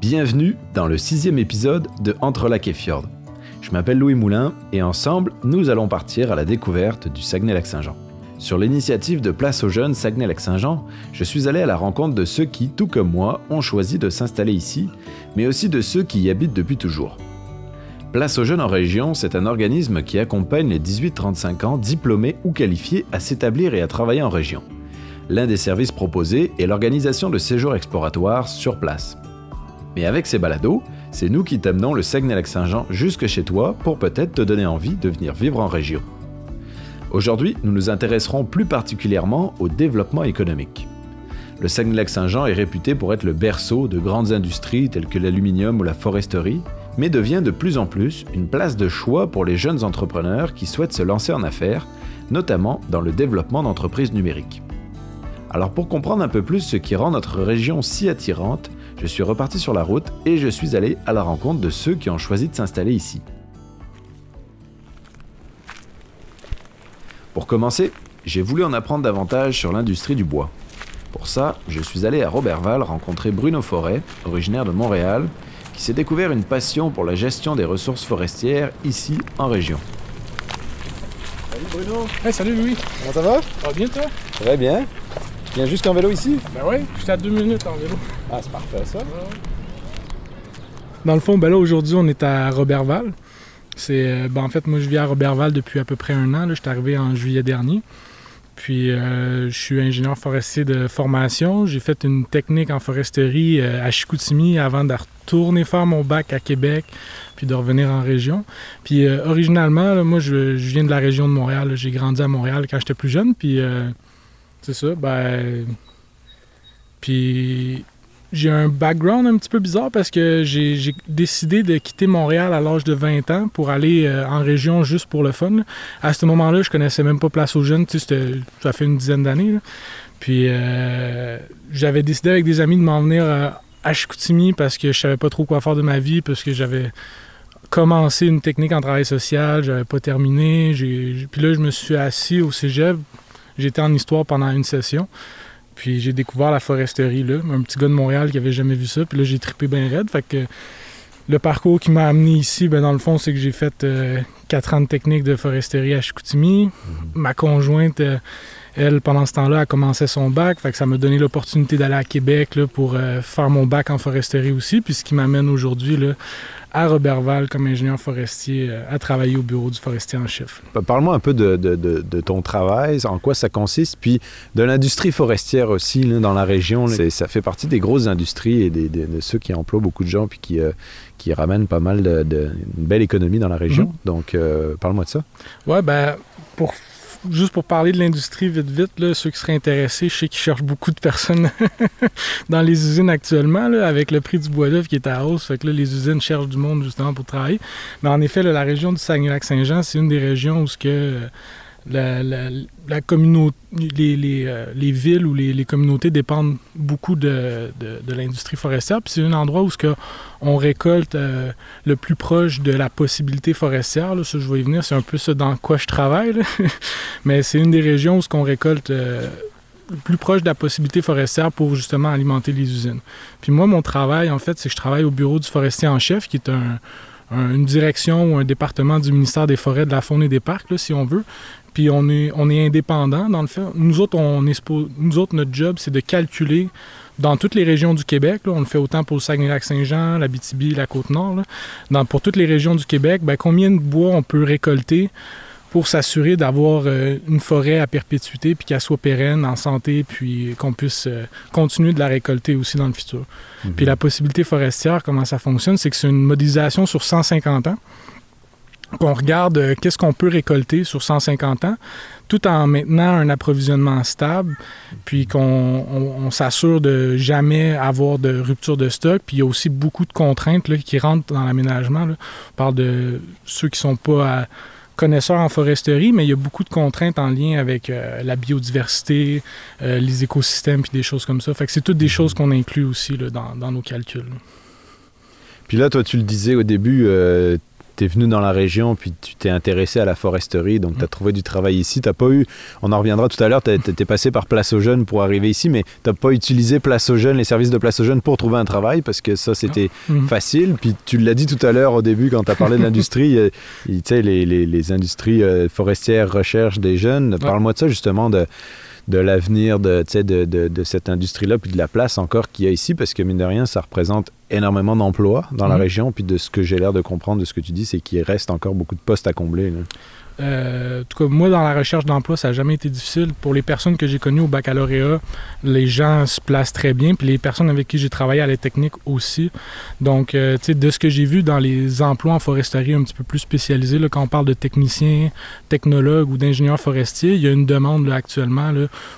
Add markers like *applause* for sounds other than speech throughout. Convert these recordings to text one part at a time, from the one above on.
Bienvenue dans le sixième épisode de Entre lac et fjord. Je m'appelle Louis Moulin et ensemble, nous allons partir à la découverte du Saguenay-Lac-Saint-Jean. Sur l'initiative de Place aux Jeunes Saguenay-Lac-Saint-Jean, je suis allé à la rencontre de ceux qui, tout comme moi, ont choisi de s'installer ici, mais aussi de ceux qui y habitent depuis toujours. Place aux Jeunes en région, c'est un organisme qui accompagne les 18-35 ans diplômés ou qualifiés à s'établir et à travailler en région. L'un des services proposés est l'organisation de séjours exploratoires sur place. Mais avec ces balados, c'est nous qui t'amenons le Saguenay-Lac-Saint-Jean jusque chez toi pour peut-être te donner envie de venir vivre en région. Aujourd'hui, nous nous intéresserons plus particulièrement au développement économique. Le Saguenay-Lac-Saint-Jean est réputé pour être le berceau de grandes industries telles que l'aluminium ou la foresterie, mais devient de plus en plus une place de choix pour les jeunes entrepreneurs qui souhaitent se lancer en affaires, notamment dans le développement d'entreprises numériques. Alors pour comprendre un peu plus ce qui rend notre région si attirante, je suis reparti sur la route et je suis allé à la rencontre de ceux qui ont choisi de s'installer ici. Pour commencer, j'ai voulu en apprendre davantage sur l'industrie du bois. Pour ça, je suis allé à Robertval rencontrer Bruno Forêt, originaire de Montréal, qui s'est découvert une passion pour la gestion des ressources forestières ici en région. Salut Bruno Hey, salut Louis. Comment ça va? Ça va bien toi? Très bien. Tu viens jusqu'en vélo ici? Ben oui, j'étais à deux minutes en vélo. Ah, c'est parfait ça. Dans le fond, ben là aujourd'hui on est à Robertval. C'est, euh, ben, en fait, moi je vis à Robertval depuis à peu près un an. Là. Je suis arrivé en juillet dernier. Puis euh, je suis ingénieur forestier de formation. J'ai fait une technique en foresterie euh, à Chicoutimi avant de retourner faire mon bac à Québec, puis de revenir en région. Puis euh, originalement, là, moi je, je viens de la région de Montréal. J'ai grandi à Montréal quand j'étais plus jeune. Puis euh, c'est ça, ben. Puis j'ai un background un petit peu bizarre parce que j'ai décidé de quitter Montréal à l'âge de 20 ans pour aller euh, en région juste pour le fun. À ce moment-là, je connaissais même pas Place aux Jeunes, tu sais, ça fait une dizaine d'années. Puis euh, j'avais décidé avec des amis de m'en venir euh, à Chicoutimi parce que je savais pas trop quoi faire de ma vie, parce que j'avais commencé une technique en travail social, j'avais pas terminé. Puis là, je me suis assis au cégep. J'étais en histoire pendant une session. Puis j'ai découvert la foresterie là, un petit gars de Montréal qui avait jamais vu ça. Puis là j'ai trippé bien raide. Fait que le parcours qui m'a amené ici, ben dans le fond, c'est que j'ai fait euh, quatre ans de technique de foresterie à Chicoutimi. Ma conjointe, euh, elle, pendant ce temps-là, a commencé son bac. Fait que ça m'a donné l'opportunité d'aller à Québec là, pour euh, faire mon bac en foresterie aussi. Puis ce qui m'amène aujourd'hui à Robertval comme ingénieur forestier euh, à travailler au bureau du forestier en chef. Pa- Parle-moi un peu de, de- de- de ton travail, en quoi ça consiste, puis de l'industrie forestière aussi là, dans la région. Ça fait partie des grosses industries et des- des- de ceux qui emploient beaucoup de gens puis qui, euh, qui ramènent pas mal de, une belle économie dans la région. Mhm. Donc, euh, parle-moi de ça. Ouais, ben, pour, juste pour parler de l'industrie vite, vite, là, ceux qui seraient intéressés, je sais qu'ils cherchent beaucoup de personnes *laughs* dans les usines actuellement, avec le prix du bois d'œuvre qui est à hausse. Fait que là, les usines cherchent du monde justement pour travailler. Mais en effet, la région du Saguenay-Lac-Saint-Jean, c'est une des régions où ce que euh, la, la, communauté, les, les, euh, les villes ou les, communautés dépendent beaucoup de, de, l'industrie forestière. Puis c'est un endroit où ce on récolte euh, le plus proche de la possibilité forestière. Là, ça, je vais y venir. C'est un peu ça dans quoi je travaille. *laughs* Mais c'est une des régions où ce qu'on récolte euh, le plus proche de la possibilité forestière pour justement alimenter les usines. Puis moi, mon travail, en fait, c'est que je travaille au bureau du forestier en chef, qui est un- une direction ou un département du ministère des Forêts, de la Faune et des Parcs, là, si on veut. Puis on est, on est indépendant, dans le fait. Nous autres, on nous autres, notre job, c'est de calculer dans toutes les régions du Québec, là, on le fait autant pour le Saguenay-Lac-Saint-Jean, la BTB, la Côte-Nord, pour toutes les régions du Québec, ben, combien de bois on peut récolter pour s'assurer d'avoir euh, une forêt à perpétuité, puis qu'elle soit pérenne, en santé, puis qu'on puisse euh, continuer de la récolter aussi dans le futur. Puis la possibilité forestière, comment ça fonctionne, c'est que c'est une modélisation sur 150 ans. Qu'on regarde euh, qu'est-ce qu'on peut récolter sur 150 ans, tout en maintenant un approvisionnement stable, puis qu'on on- on s'assure de jamais avoir de rupture de stock. Puis il y a aussi beaucoup de contraintes là, qui rentrent dans l'aménagement. On parle de ceux qui sont pas à- connaisseurs en foresterie, mais il y a beaucoup de contraintes en lien avec euh, la biodiversité, euh, les écosystèmes, puis des choses comme ça. Fait que c'est toutes des choses qu'on inclut aussi là, dans, dans nos calculs. Puis là, toi, tu le disais au début, euh, es venu dans la région, puis tu t'es intéressé à la foresterie, donc tu as trouvé du travail ici. T'as pas eu, on en reviendra tout à l'heure, tu es passé par Place aux Jeunes pour arriver ici, mais tu pas utilisé Place aux Jeunes, les services de Place aux Jeunes pour trouver un travail, parce que ça, c'était Mhm. facile. Puis tu l'as dit tout à l'heure au début, quand tu as parlé de l'industrie, euh, tu sais, les, les- les industries euh, forestières recherchent des jeunes. Parle-moi de ça, justement, de de l'avenir de, tu sais, de, de- de cette industrie-là, puis de la place encore qu'il y a ici, parce que mine de rien, ça représente énormément d'emplois dans la Mhm. région, puis de ce que j'ai l'air de comprendre de ce que tu dis, c'est qu'il reste encore beaucoup de postes à combler. là. Euh, en tout cas, moi, dans la recherche d'emploi, ça n'a jamais été difficile. Pour les personnes que j'ai connues au baccalauréat, les gens se placent très bien. Puis les personnes avec qui j'ai travaillé à la technique aussi. Donc, euh, tu sais, de ce que j'ai vu dans les emplois en foresterie un petit peu plus spécialisés, là, quand on parle de techniciens, technologues ou d'ingénieurs forestiers, il y a une demande là, actuellement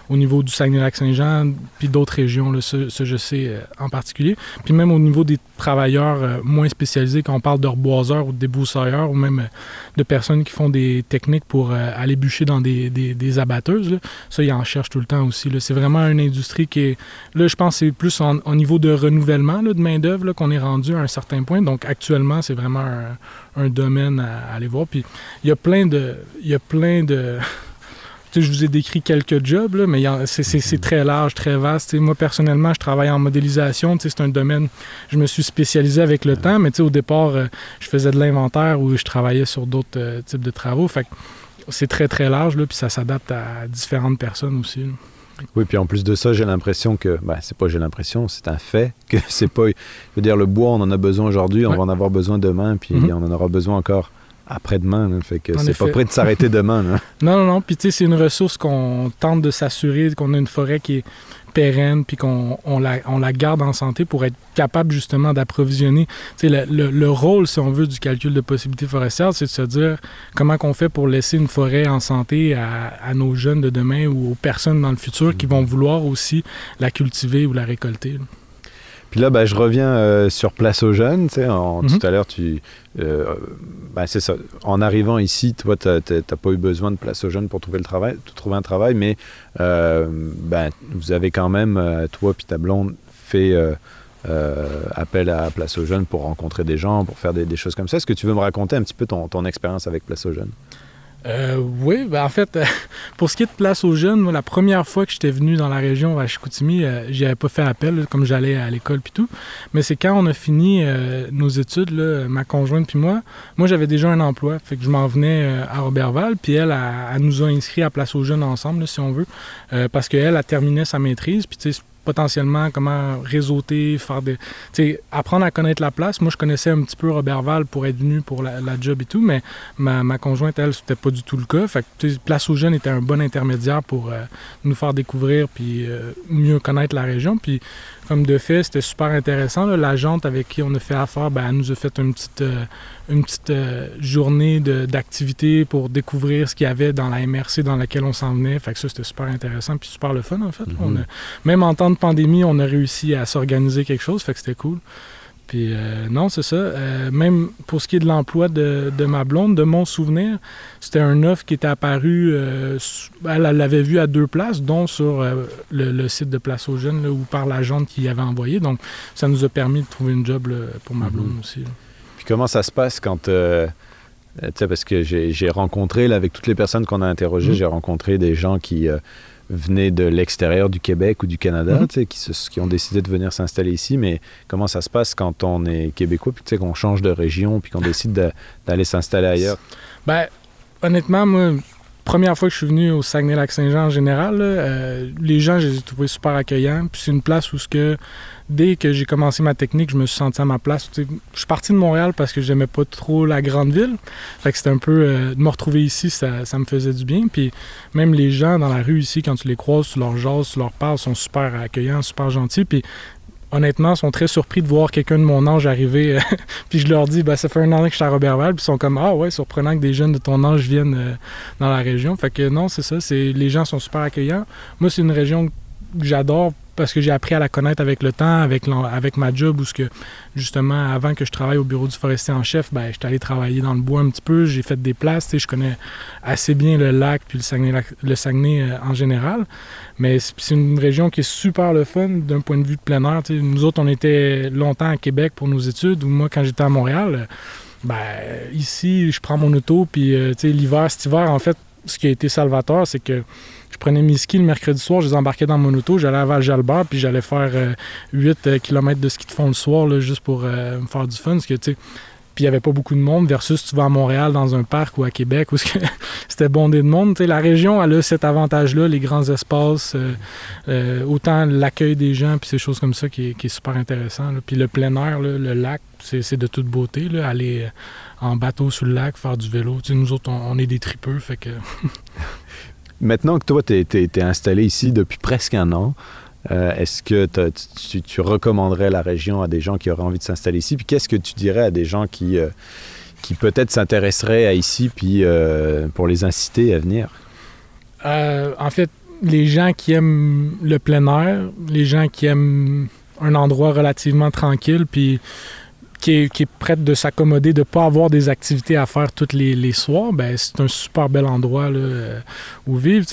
au niveau du Saguenay-Lac-Saint-Jean, puis d'autres régions, ça, ça, je sais euh, en particulier. Puis même au niveau des travailleurs moins spécialisés, quand on parle de reboiseurs ou de débroussailleurs, ou même de personnes qui font des techniques pour euh, aller bûcher dans des, abatteuses, ça, ils en cherchent tout le temps aussi. C'est vraiment une industrie qui est... Là, je pense que c'est plus au niveau de renouvellement de main-d'œuvre qu'on est rendu à un certain point. Donc, actuellement, c'est vraiment un, un domaine à, à aller voir. Puis, il y a plein de... Il y a plein de... *laughs* Je vous ai décrit quelques jobs, là, mais c'est- très large, très vaste. Moi, personnellement, je travaille en modélisation. C'est un domaine, je me suis spécialisé avec le temps, mais au départ, euh, je faisais de l'inventaire ou je travaillais sur d'autres euh, types de travaux. Fait que c'est très, très large, là, puis ça s'adapte à différentes personnes aussi. là. Oui, puis en plus de ça, j'ai l'impression que, ben, c'est pas j'ai l'impression, c'est un fait *laughs* que c'est pas, je veux dire, le bois, on en a besoin aujourd'hui, on Ouais. va en avoir besoin demain, puis Mhm. on en aura besoin encore après-demain. fait que c'est pas prêt de s'arrêter *laughs* demain. là. Non, non, non. Puis, tu sais, c'est une ressource qu'on tente de s'assurer qu'on a une forêt qui est pérenne, puis qu'on on la, on la garde en santé pour être capable justement d'approvisionner. Tu sais, le, le- le rôle, si on veut, du calcul de possibilités forestières, c'est de se dire comment qu'on fait pour laisser une forêt en santé à, à nos jeunes de demain ou aux personnes dans le futur qui vont vouloir aussi la cultiver ou la récolter. là. Puis là, ben, je reviens euh, sur Place aux Jeunes. tu sais, en- Mhm. Tout à l'heure, tu, euh, ben, c'est ça. En arrivant ici, toi, tu n'as pas eu besoin de Place aux Jeunes pour trouver, le travail, trouver un travail, mais euh, ben, vous avez quand même, euh, toi puis ta blonde, fait euh, appel à Place aux Jeunes pour rencontrer des gens, pour faire des, des choses comme ça. Est-ce que tu veux me raconter un petit peu ton, ton expérience avec Place aux Jeunes? Euh, oui, ben en fait, euh, *laughs* pour ce qui est de place aux jeunes, moi, la première fois que j'étais venu dans la région à Chicoutimi, euh, j'y avais pas fait appel, comme j'allais à l'école puis tout. Mais c'est quand on a fini euh, nos études, ma conjointe puis moi, moi j'avais déjà un emploi, fait que je m'en venais euh, à Robertval, puis elle, elle, nous a inscrits à place aux jeunes ensemble, si on veut, parce qu'elle a terminé sa maîtrise, puis tu sais, potentiellement comment réseauter, faire des... Apprendre à connaître la place. Moi, je connaissais un petit peu Robertval pour être venu pour la, job et tout, mais ma, ma conjointe, elle, c'était pas du tout le cas. Fait que Place aux Jeunes était un bon intermédiaire pour euh, nous faire découvrir puis euh, mieux connaître la région. Puis comme de fait, c'était super intéressant. L'agente avec qui on a fait affaire, ben, elle nous a fait une petite, euh, une petite euh, journée de- d'activité pour découvrir ce qu'il y avait dans la MRC dans laquelle on s'en venait. Fait que ça, c'était super intéressant puis super le fun, en fait. Mhm. On a- même en temps de pandémie, on a réussi à s'organiser quelque chose. Fait que c'était cool. Puis euh, non, c'est ça. Euh, même pour ce qui est de l'emploi de, de ma blonde, de mon souvenir, c'était un offre qui était apparu, euh, s- elle l'avait vu à deux places, dont sur le, le site de Place aux Jeunes, là, ou par l'agente qui y avait envoyé. Donc, ça nous a permis de trouver une job là, pour ma Mhm. blonde aussi. là. Puis comment ça se passe quand... euh, euh, tu sais, parce que j'ai rencontré, là, avec toutes les personnes qu'on a interrogées, Mhm. j'ai rencontré des gens qui euh, venaient de l'extérieur du Québec ou du Canada, Mhm. tu sais, qui, se- qui ont décidé de venir s'installer ici. Mais comment ça se passe quand on est québécois, puis tu sais, qu'on change de région, puis qu'on décide de- d'aller s'installer ailleurs? Ben, honnêtement, moi, première fois que je suis venu au Saguenay-Lac-Saint-Jean en général, euh, les gens, je les ai trouvés super accueillants. Puis c'est une place où que, dès que j'ai commencé ma technique, je me suis senti à ma place. Je suis parti de Montréal parce que j'aimais pas trop la grande ville. Fait que c'était un peu... euh, de me retrouver ici, ça, ça me faisait du bien. Puis même les gens dans la rue ici, quand tu les croises, tu leur jases, tu leur parles, sont super accueillants, super gentils. Puis honnêtement, sont très surpris de voir quelqu'un de mon âge arriver. euh, *laughs* puis je leur dis, ben, ça fait un an que je suis à Robertval. Puis ils sont comme, ah ouais, surprenant que des jeunes de ton âge viennent euh, dans la région. Fait que non, c'est ça. C'est, les gens sont super accueillants. Moi, c'est une région que j'adore parce que j'ai appris à la connaître avec le temps, avec, avec ma job, où ce que, justement, avant que je travaille au bureau du forestier en chef, ben, j'étais allé travailler dans le bois un petit peu, j'ai fait des places, je connais assez bien le lac puis le Saguenay, euh, en général. Mais c'est une région qui est super le fun d'un point de vue de plein air. Nous autres, on était longtemps à Québec pour nos études, ou moi, quand j'étais à Montréal, euh, Ben, ici, je prends mon auto, puis euh, l'hiver, cet hiver, en fait, ce qui a été salvateur, c'est que je prenais mes skis le mercredi soir, je les embarquais dans mon auto, j'allais à Val-Jalbert, puis j'allais faire 8 km de ski de fond le soir, juste pour me faire du fun. Parce que, puis il n'y avait pas beaucoup de monde versus tu vas à Montréal dans un parc ou à Québec où *laughs* c'était bondé de monde. la région elle a cet avantage-là, les grands espaces, euh, euh, autant l'accueil des gens puis ces choses comme ça qui est, super intéressant. Puis le plein air, le lac, c'est de toute beauté. aller euh, en bateau sur le lac, faire du vélo. nous autres, on, est des tripeux, fait que... *laughs* Maintenant que toi, tu es, installé ici depuis presque un an, euh, est-ce que tu, recommanderais la région à des gens qui auraient envie de s'installer ici? Puis qu'est-ce que tu dirais à des gens qui, euh, qui peut-être s'intéresseraient à ici puis, euh, pour les inciter à venir? en fait, les gens qui aiment le plein air, les gens qui aiment un endroit relativement tranquille, puis qui est, prête de s'accommoder, de ne pas avoir des activités à faire tous les, soirs, ben, c'est un super bel endroit là, où vivre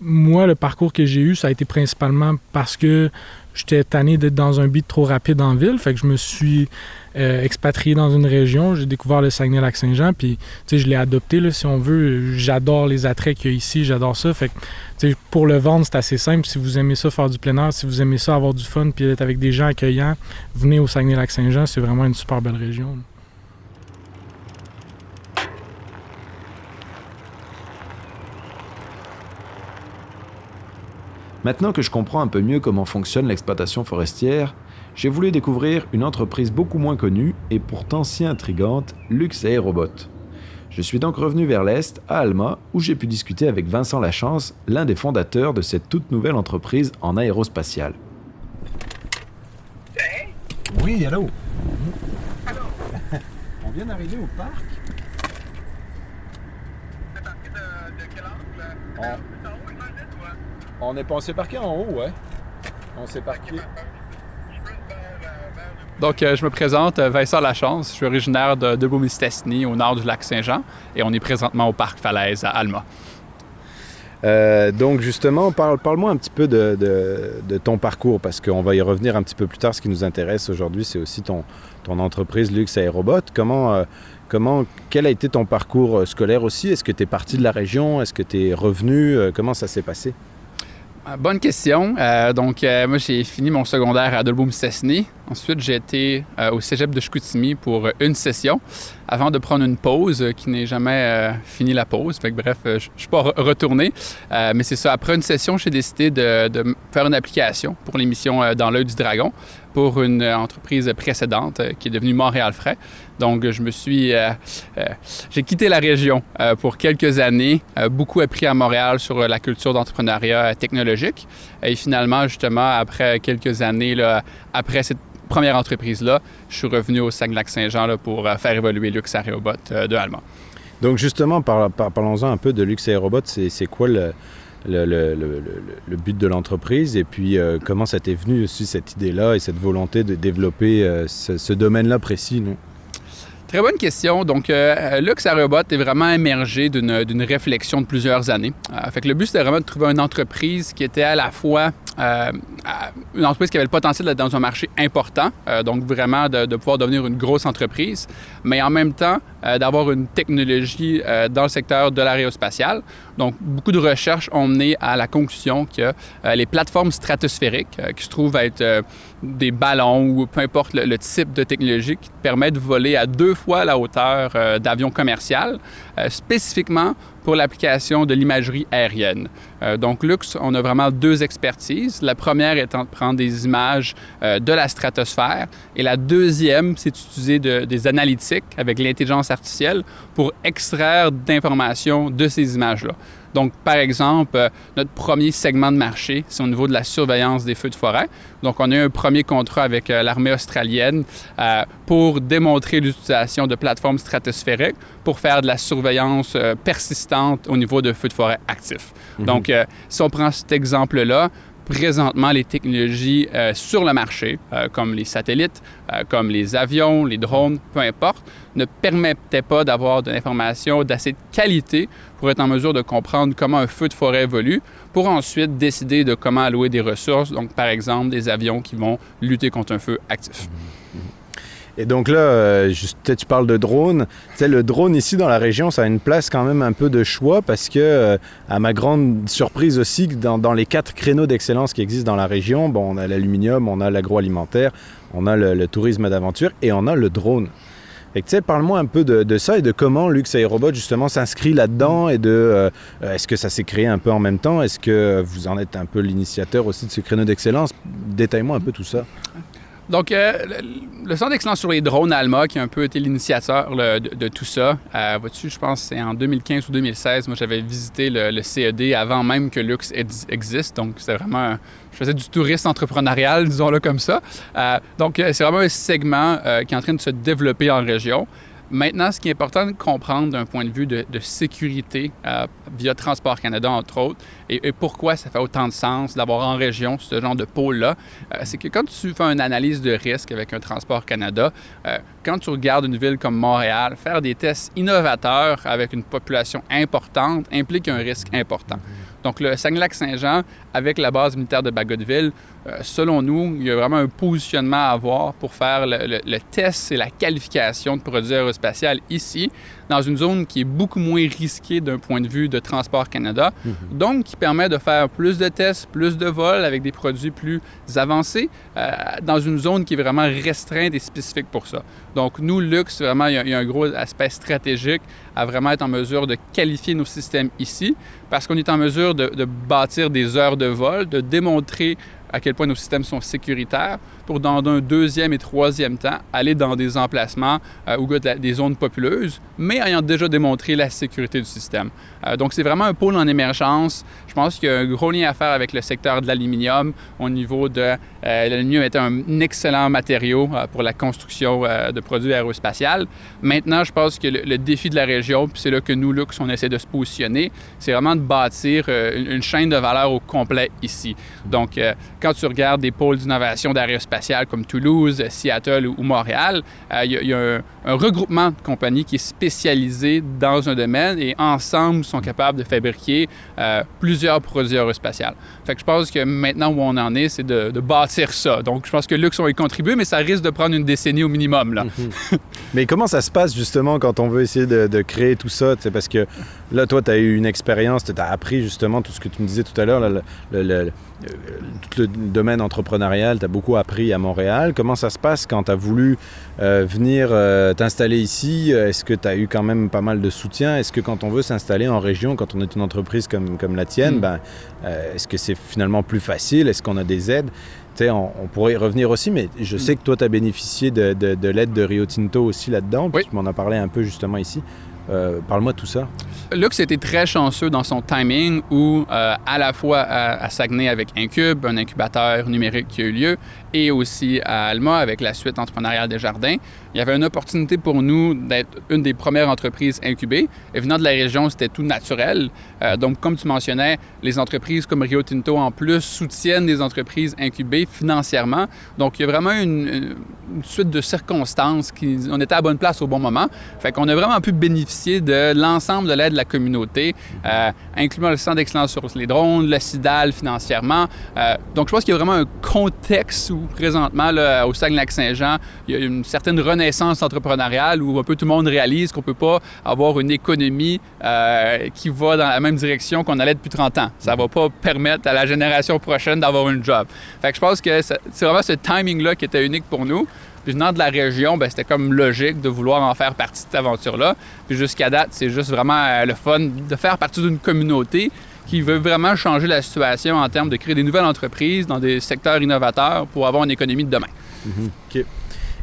moi, le parcours que j'ai eu, ça a été principalement parce que j'étais tanné d'être dans un beat trop rapide en ville. Fait que je me suis euh, expatrié dans une région. J'ai découvert le Saguenay-Lac-Saint-Jean. Puis, tu sais, je l'ai adopté, là, si on veut. J'adore les attraits qu'il y a ici. J'adore ça. Fait pour le vendre, c'est assez simple. Si vous aimez ça, faire du plein air, si vous aimez ça, avoir du fun, puis être avec des gens accueillants, venez au Saguenay-Lac-Saint-Jean. C'est vraiment une super belle région. Maintenant que je comprends un peu mieux comment fonctionne l'exploitation forestière, j'ai voulu découvrir une entreprise beaucoup moins connue et pourtant si intrigante, Lux Aerobot. Je suis donc revenu vers l'Est, à Alma, où j'ai pu discuter avec Vincent Lachance, l'un des fondateurs de cette toute nouvelle entreprise en aérospatiale. Oui, allô? *laughs* On vient d'arriver au parc. C'est parti de, de quel angle? On est passé parqué en haut, ouais. On s'est parqué. Donc, euh, je me présente, euh, Vincent Lachance. Je suis originaire de Debout-Mistassini, au nord du lac Saint-Jean, et on est présentement au parc Falaise à Alma. Euh, donc justement, parle, parle-moi un petit peu de, ton parcours, parce qu'on va y revenir un petit peu plus tard. Ce qui nous intéresse aujourd'hui, c'est aussi ton, entreprise Lux Aérobot. Comment, comment, quel a été ton parcours scolaire aussi? Est-ce que tu es parti de la région? Est-ce que tu es revenu Comment ça s'est passé? Bonne question. Euh, donc, euh, moi, j'ai fini mon secondaire à Dolbeau-Mistassini. Ensuite, j'ai été euh, au cégep de Chicoutimi pour une session avant de prendre une pause qui n'est jamais fini la pause. Fait que, bref, je suis pas retourné. mais c'est ça. Après une session, j'ai décidé de, de, faire une application pour l'émission Dans l'œil du dragon pour une entreprise précédente qui est devenue Montréal Frais. Donc, je me suis. Euh, euh, j'ai quitté la région euh, pour quelques années, beaucoup appris à Montréal sur la culture d'entrepreneuriat technologique. Et finalement, justement, après quelques années, là, après cette première entreprise-là, je suis revenu au Saguenay-Lac-Saint-Jean pour faire évoluer Lux Aerobot de Allemand. Donc, justement, parlons-en un peu de Lux Aerobot. C'est quoi le. Le, but de l'entreprise et puis comment ça t'est venu aussi cette idée-là et cette volonté de développer ce, ce domaine-là précis? Très bonne question. Donc, euh, Aerobot est vraiment émergé d'une réflexion de plusieurs années. Euh, fait que le but, c'était vraiment de trouver une entreprise qui était à la fois euh, une entreprise qui avait le potentiel d'être dans un marché important, euh, donc vraiment de, de, pouvoir devenir une grosse entreprise, mais en même temps d'avoir une technologie dans le secteur de l'aérospatial. Donc, beaucoup de recherches ont mené à la conclusion que les plateformes stratosphériques, qui se trouvent à être des ballons ou peu importe le, type de technologie qui permet de voler à deux fois la hauteur euh, d'avions commerciaux, euh, spécifiquement pour l'application de l'imagerie aérienne. Euh, donc, Lux, on a vraiment deux expertises. La première étant de prendre des images de la stratosphère et la deuxième, c'est d'utiliser des analytiques avec l'intelligence artificielle pour extraire d'informations de ces images-là. Donc, par exemple, euh, notre premier segment de marché, c'est au niveau de la surveillance des feux de forêt. Donc, on a eu un premier contrat avec euh, l'armée australienne euh, pour démontrer l'utilisation de plateformes stratosphériques pour faire de la surveillance persistante au niveau de feux de forêt actifs. Mhm. Donc, si on prend cet exemple-là, présentement les technologies sur le marché, comme les satellites, comme les avions, les drones, peu importe, ne permettaient pas d'avoir de l'information d'assez de qualité pour être en mesure de comprendre comment un feu de forêt évolue, pour ensuite décider de comment allouer des ressources, donc par exemple des avions qui vont lutter contre un feu actif. Et donc là, euh, juste, tu parles de drone. Tu sais, le drone ici dans la région, ça a une place quand même un peu de choix parce que, euh, à ma grande surprise aussi, dans, les quatre créneaux d'excellence qui existent dans la région, bon, on a l'aluminium, on a l'agroalimentaire, on a le, tourisme d'aventure et on a le drone. Fait que, tu sais, parle-moi un peu de, ça et de comment Lux Aérobot justement s'inscrit là-dedans et de euh, est-ce que ça s'est créé un peu en même temps? Est-ce que vous en êtes un peu l'initiateur aussi de ce créneau d'excellence? Détaille-moi un peu tout ça. Donc, euh, le, Centre d'excellence sur les drones Alma, qui a un peu été l'initiateur de, tout ça, euh, vois-tu, je pense c'est en 2015 ou 2016, moi j'avais visité le, CED avant même que Lux ex- existe. Donc, c'était vraiment, je faisais du tourisme entrepreneurial, disons-le comme ça. Euh, donc, c'est vraiment un segment qui est en train de se développer en région. Maintenant, ce qui est important de comprendre d'un point de vue de, sécurité euh, via Transport Canada, entre autres, et, pourquoi ça fait autant de sens d'avoir en région ce genre de pôle-là, euh, c'est que quand tu fais une analyse de risque avec un Transport Canada, euh, quand tu regardes une ville comme Montréal, faire des tests innovateurs avec une population importante implique un risque important. Donc, le Saguenay-Lac-Saint-Jean, avec la base militaire de Bagotville, selon nous, il y a vraiment un positionnement à avoir pour faire le, le- le test et la qualification de produits aérospatiaux ici, dans une zone qui est beaucoup moins risquée d'un point de vue de Transport Canada, donc qui permet de faire plus de tests, plus de vols avec des produits plus avancés, euh, dans une zone qui est vraiment restreinte et spécifique pour ça. Donc, nous, Lux, vraiment, il y, a, il y a un gros aspect stratégique à vraiment être en mesure de qualifier nos systèmes ici, parce qu'on est en mesure de, de bâtir des heures de vol, de démontrer à quel point nos systèmes sont sécuritaires pour, dans un deuxième et troisième temps, aller dans des emplacements euh, ou des zones populeuses, mais ayant déjà démontré la sécurité du système. Euh, donc, c'est vraiment un pôle en émergence. Je pense qu'il y a un gros lien à faire avec le secteur de l'aluminium au niveau de... euh, l'aluminium est un excellent matériau euh, pour la construction euh, de produits aérospatiaux. Maintenant, je pense que le, défi de la région, puis c'est là que nous, Lux, on essaie de se positionner, c'est vraiment de bâtir une, chaîne de valeur au complet ici. Donc, quand tu regardes des pôles d'innovation d'aérospatiale comme Toulouse, Seattle ou, Montréal, il y a, un, regroupement de compagnies qui est spécialisé dans un domaine et ensemble sont capables de fabriquer euh, plusieurs produits. Fait que je pense que maintenant où on en est, c'est de, bâtir ça. Donc, je pense que Lux, on y contribue, mais ça risque de prendre une décennie au minimum. Là. *laughs* Mais comment ça se passe justement quand on veut essayer de, créer tout ça? Parce que là, toi, tu as eu une expérience, tu as appris justement tout ce que tu me disais tout à l'heure, le, le- le- le- tout le domaine entrepreneurial, tu as beaucoup appris à Montréal. Comment ça se passe quand tu as voulu euh, venir euh, t'installer ici? Est-ce que tu as eu quand même pas mal de soutien? Est-ce que quand on veut s'installer en région, quand on est une entreprise comme, comme la tienne, Mm. ben, euh, est-ce que c'est finalement plus facile? Est-ce qu'on a des aides? On, on pourrait y revenir aussi, mais je sais que toi, tu as bénéficié de, de- de l'aide de Rio Tinto aussi là-dedans. puis Oui. Tu m'en as parlé un peu justement ici. Euh, Parle-moi de tout ça. Lux était très chanceux dans son timing où, euh, à la fois à, à Saguenay avec Incube, un incubateur numérique qui a eu lieu, et aussi à Alma avec la suite entrepreneuriale des jardins, il y avait une opportunité pour nous d'être une des premières entreprises incubées. Et venant de la région, c'était tout naturel. Euh, donc, comme tu mentionnais, les entreprises comme Rio Tinto, en plus, soutiennent les entreprises incubées financièrement. Donc, il y a vraiment une, suite de circonstances qui... On était à bonne place au bon moment. Fait qu'on a vraiment pu bénéficier de l'ensemble de l'aide de la communauté, euh, incluant le Centre d'excellence sur les drones, le CIDAL financièrement. Euh, donc, je pense qu'il y a vraiment un contexte où, présentement, là, au Saguenay-Lac-Saint-Jean, il y a une certaine renaissance entrepreneuriale où un peu tout le monde réalise qu'on ne peut pas avoir une économie euh, qui va dans la même direction qu'on allait depuis 30 ans. Ça ne va pas permettre à la génération prochaine d'avoir un job. Fait que je pense que c'est vraiment ce timing-là qui était unique pour nous. Puis venant de la région, ben, c'était comme logique de vouloir en faire partie de cette aventure-là. Puis jusqu'à date, c'est juste vraiment euh, le fun de faire partie d'une communauté qui veut vraiment changer la situation en termes de créer des nouvelles entreprises dans des secteurs innovateurs pour avoir une économie de demain.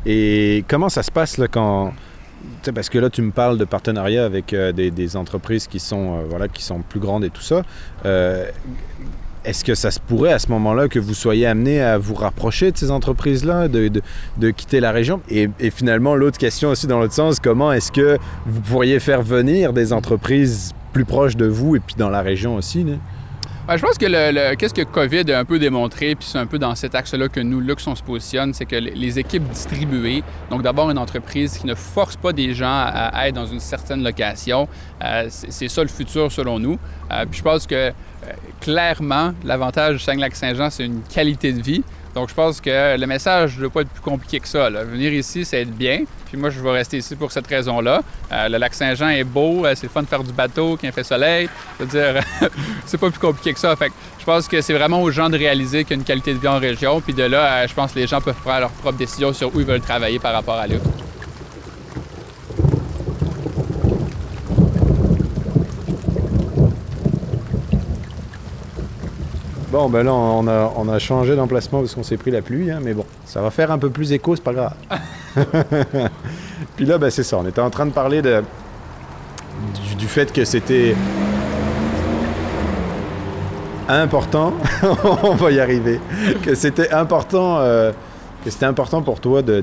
Et comment ça se passe là quand. tu sais, Parce que là, tu me parles de partenariat avec euh, des, entreprises qui sont, euh, voilà, qui sont plus grandes et tout ça. Euh, Est-ce que ça se pourrait à ce moment-là que vous soyez amené à vous rapprocher de ces entreprises-là, de, de- de quitter la région? Et, et finalement, l'autre question aussi dans l'autre sens, comment est-ce que vous pourriez faire venir des entreprises plus proches de vous et puis dans la région aussi? Ouais, je pense que qu'est-ce que COVID a un peu démontré, puis c'est un peu dans cet axe-là que nous, Lux, on se positionne, c'est que les- équipes distribuées, donc d'abord une entreprise qui ne force pas des gens à, être dans une certaine location, euh, c'est ça le futur selon nous. Euh, puis je pense que euh, clairement, l'avantage du Saguenay-Lac-Saint-Jean, c'est une qualité de vie. Donc, je pense que le message ne doit pas être plus compliqué que ça. Venir ici, c'est être bien. Puis moi, je vais rester ici pour cette raison-là. Euh, le lac Saint-Jean est beau, euh, c'est le fun de faire du bateau, qu'il fait soleil. Je veux dire, *laughs* c'est pas plus compliqué que ça. Fait que je pense que c'est vraiment aux gens de réaliser qu'il y a une qualité de vie en région. Puis de là, euh, je pense que les gens peuvent faire leur propre décision sur où ils veulent travailler par rapport à là. Bon, ben là, on a, on a changé d'emplacement parce qu'on s'est pris la pluie, hein, mais bon, ça va faire un peu plus écho, c'est pas grave. *laughs* Puis là, ben, c'est ça, on était en train de parler de, du, du fait que c'était important, *laughs* on va y arriver, que c'était important, euh, que c'était important pour toi de,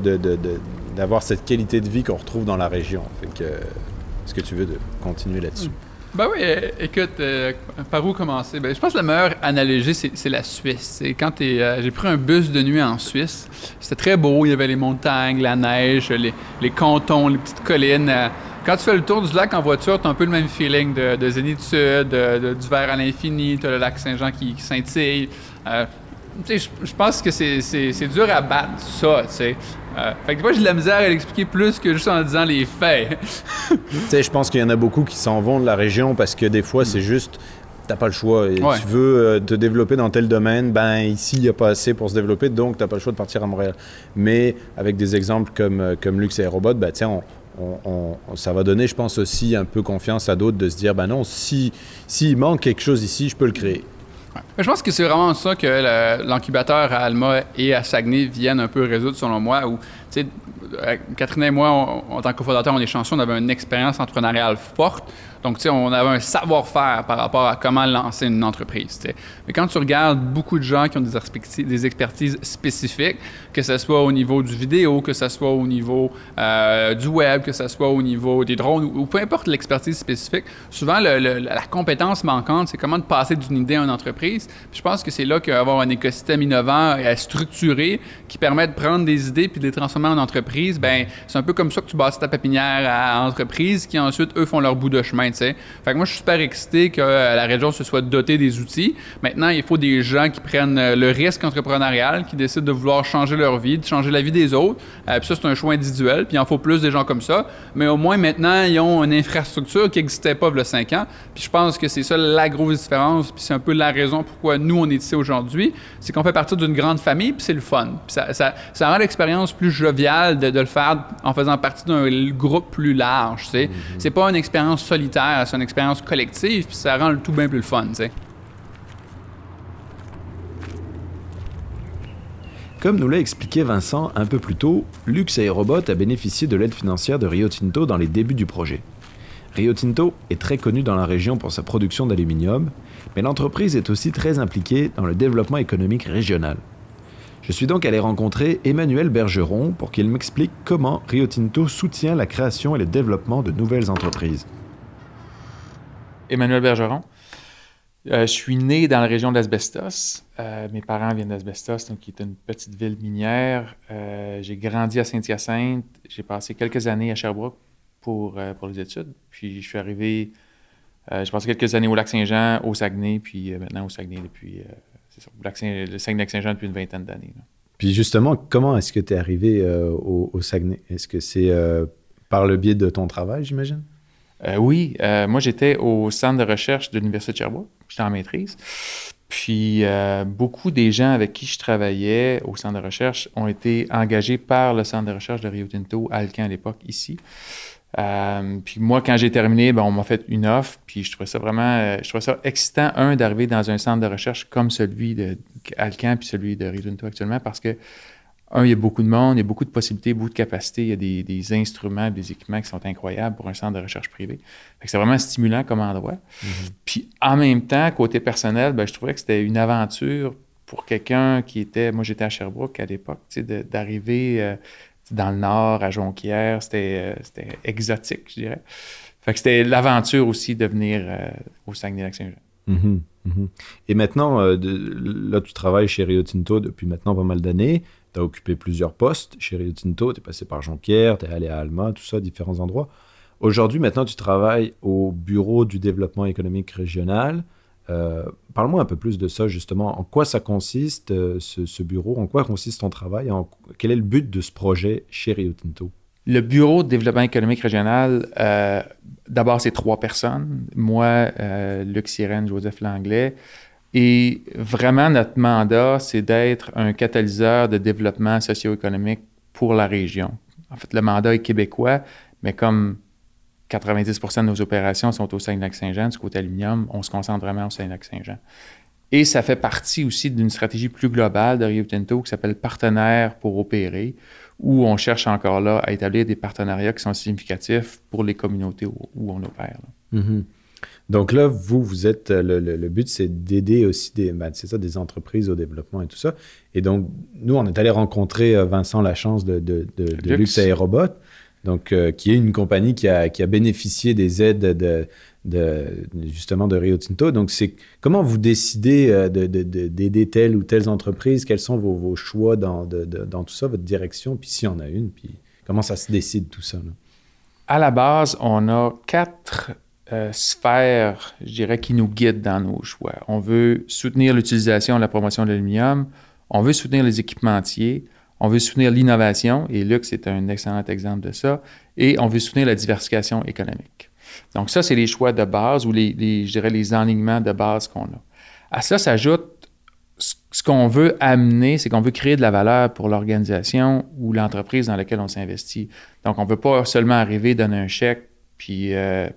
d'avoir cette qualité de vie qu'on retrouve dans la région. Fait que, est-ce que tu veux de continuer là-dessus? Ben oui, euh, écoute, euh, par où commencer? Ben, je pense que la meilleure analogie, c'est, la Suisse. C'est quand euh, j'ai pris un bus de nuit en Suisse. C'était très beau. Il y avait les montagnes, la neige, les, les cantons, les petites collines. Euh, quand tu fais le tour du lac en voiture, tu as un peu le même feeling de, de Zénith Sud, de, du vert à l'infini. Tu as le lac Saint-Jean qui, qui scintille. Euh, je, pense que c'est, dur à battre ça, tu sais. Euh, fait que des fois, j'ai de la misère à l'expliquer plus que juste en disant les faits. Tu sais, je pense qu'il y en a beaucoup qui s'en vont de la région parce que des fois, c'est juste. T'as pas le choix. Et Ouais. Tu veux euh, te développer dans tel domaine, ben ici, il n'y a pas assez pour se développer, donc t'as pas le choix de partir à Montréal. Mais avec des exemples comme, euh, comme Lux et Robot, ben tiens, on, on- on- ça va donner, je pense, aussi un peu confiance à d'autres de se dire, ben non, si s'il manque quelque chose ici, je peux le créer. Je pense que c'est vraiment ça que l'incubateur à Alma et à Saguenay viennent un peu résoudre, selon moi. Où, euh, Catherine et moi, en tant que cofondateurs, on est chanceux, on avait une expérience entrepreneuriale forte. Donc, tu sais, on avait un savoir-faire par rapport à comment lancer une entreprise. Mais quand tu regardes beaucoup de gens qui ont des expertises, spécifiques, que ce soit au niveau du vidéo, que ce soit au niveau euh, du web, que ce soit au niveau des drones, ou, peu importe l'expertise spécifique, souvent la compétence manquante, c'est comment de passer d'une idée à une entreprise. Je pense que c'est là qu'avoir un écosystème innovant et structuré qui permet de prendre des idées puis de les transformer en entreprise, ben c'est un peu comme ça que tu bâtis ta pépinière à entreprise qui ensuite, eux, font leur bout de chemin, tu sais. Fait que moi, je suis super excité que euh, la région se soit dotée des outils. Maintenant, il faut des gens qui prennent euh, le risque entrepreneurial, qui décident de vouloir changer leur vie, de changer la vie des autres. Euh, puis ça, c'est un choix individuel, puis il en faut plus des gens comme ça. Mais au moins, maintenant, ils ont une infrastructure qui n'existait pas il y a 5 ans. Puis je pense que c'est ça la grosse différence, puis c'est un peu la raison pourquoi nous, on est ici aujourd'hui. C'est qu'on fait partie d'une grande famille, puis c'est le fun. Puis ça, ça, ça rend l'expérience plus joviale de, de le faire en faisant partie d'un groupe plus large, tu sais. C'est pas une expérience solitaire, c'est une expérience collective, puis ça rend le tout bien plus fun, tu sais. Comme nous l'a expliqué Vincent un peu plus tôt, Lux Aérobot a bénéficié de l'aide financière de Rio Tinto dans les débuts du projet. Rio Tinto est très connu dans la région pour sa production d'aluminium, mais l'entreprise est aussi très impliquée dans le développement économique régional. Je suis donc allé rencontrer Emmanuel Bergeron pour qu'il m'explique comment Rio Tinto soutient la création et le développement de nouvelles entreprises. Emmanuel Bergeron. Euh, je suis né dans la région d'Asbestos. Euh, mes parents viennent d'Asbestos, donc qui est une petite ville minière. Euh, j'ai grandi à Saint-Hyacinthe. J'ai passé quelques années à Sherbrooke pour, euh, pour les études. Puis je suis arrivé, j'ai passé quelques années au Lac-Saint-Jean, au Saguenay, puis maintenant au Saguenay depuis, le Saguenay-Lac-Saint-Jean depuis une vingtaine d'années. Puis justement, comment est-ce que tu es arrivé au, Saguenay? Est-ce que c'est par le biais de ton travail, j'imagine? Euh, oui, euh, moi j'étais au centre de recherche de l'Université de Sherbrooke. J'étais en maîtrise. Puis euh, beaucoup des gens avec qui je travaillais au centre de recherche ont été engagés par le centre de recherche de Rio Tinto, Alcan à l'époque, ici. Puis moi, quand j'ai terminé, ben, on m'a fait une offre, puis je trouvais ça vraiment, je trouvais ça excitant, un, d'arriver dans un centre de recherche comme celui de Alcan puis celui de Rio Tinto actuellement, parce que un, il y a beaucoup de monde, il y a beaucoup de possibilités, beaucoup de capacités, il y a des, des instruments, des équipements qui sont incroyables pour un centre de recherche privé. C'est vraiment stimulant comme endroit. Puis en même temps, côté personnel, ben, je trouvais que c'était une aventure pour quelqu'un qui était, moi j'étais à Sherbrooke à l'époque, d'arriver euh, dans le nord, à Jonquière, c'était euh, c'était exotique, je dirais. Fait que c'était l'aventure aussi de venir euh, au Saguenay-Lac-Saint-Jean. Mhm, mhm. Et maintenant, de- là, tu travailles chez Rio Tinto depuis maintenant pas mal d'années. Tu as occupé plusieurs postes chez Rio Tinto. Tu es passé par Jonquière, tu es allé à Alma, tout ça, différents endroits. Aujourd'hui, maintenant, tu travailles au Bureau du développement économique régional. Euh, Parle-moi un peu plus de ça, justement. En quoi ça consiste, euh, ce, bureau? En quoi consiste ton travail? Quel est le but de ce projet chez Rio Tinto? Le Bureau de développement économique régional, euh, d'abord, c'est trois personnes. Moi, Luc Sirène, Joseph Langlais. Et vraiment, notre mandat, c'est d'être un catalyseur de développement socio-économique pour la région. En fait, le mandat est québécois, mais comme 90% de nos opérations sont au Saguenay-Lac-Saint-Jean, du côté aluminium, on se concentre vraiment au Saguenay-Lac-Saint-Jean. Et ça fait partie aussi d'une stratégie plus globale de Rio Tinto qui s'appelle Partenaires pour opérer, où on cherche encore là à établir des partenariats qui sont significatifs pour les communautés où, on opère. Donc là, vous, vous êtes, le, le, le but, c'est d'aider aussi des, ben, ça, des entreprises au développement et tout ça. Et donc, nous, on est allé rencontrer euh, Vincent Lachance de, de, de, de Luxe Aérobot, donc, euh, qui est une compagnie qui a, qui a bénéficié des aides de, de, justement de Rio Tinto. Donc, c'est comment vous décidez euh, d'aider telle ou telle entreprise? Quels sont vos, vos choix dans, dans, tout ça, votre direction? Puis s'il y en a une, puis comment ça se décide tout ça? Là? À la base, on a quatre euh, sphères, je dirais, qui nous guident dans nos choix. On veut soutenir l'utilisation et la promotion de l'aluminium. On veut soutenir les équipementiers. On veut soutenir l'innovation, et Lux est un excellent exemple de ça. Et on veut soutenir la diversification économique. Donc, ça, c'est les choix de base ou les, les, je dirais, les enlignements de base qu'on a. À ça s'ajoute ce qu'on veut amener, c'est qu'on veut créer de la valeur pour l'organisation ou l'entreprise dans laquelle on s'investit. Donc, on ne veut pas seulement arriver, donner un chèque, puis, euh,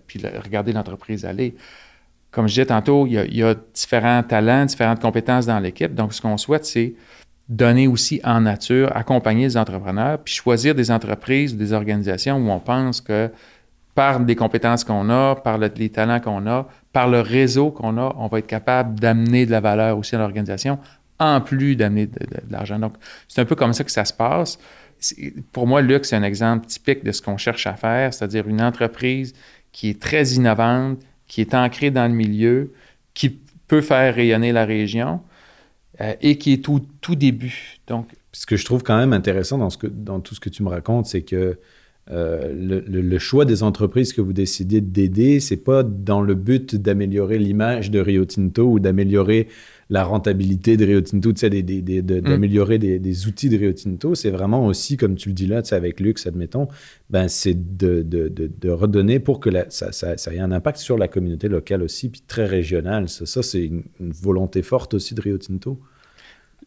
regarder l'entreprise aller. Comme je disais tantôt, il y, a, différents talents, différentes compétences dans l'équipe. Donc, ce qu'on souhaite, c'est donner aussi en nature, accompagner les entrepreneurs, puis choisir des entreprises ou des organisations où on pense que par les compétences qu'on a, par le, les talents qu'on a, par le réseau qu'on a, on va être capable d'amener de la valeur aussi à l'organisation, en plus d'amener de l'argent. Donc, c'est un peu comme ça que ça se passe. Pour moi, Luc, c'est un exemple typique de ce qu'on cherche à faire, c'est-à-dire une entreprise qui est très innovante, qui est ancrée dans le milieu, qui peut faire rayonner la région euh, et qui est au tout début. Donc, ce que je trouve quand même intéressant dans, ce que, dans tout ce que tu me racontes, c'est que euh, le, le, le, choix des entreprises que vous décidez d'aider, c'est pas dans le but d'améliorer l'image de Rio Tinto ou d'améliorer la rentabilité de Rio Tinto, sais, d'améliorer des, des, des, outils de Rio Tinto. C'est vraiment aussi, comme tu le dis là, avec Lux, admettons, ben, c'est de, de, de, redonner pour que la, ça, ça, ça, ait un impact sur la communauté locale aussi, puis très régionale. Ça, ça c'est une, une volonté forte aussi de Rio Tinto.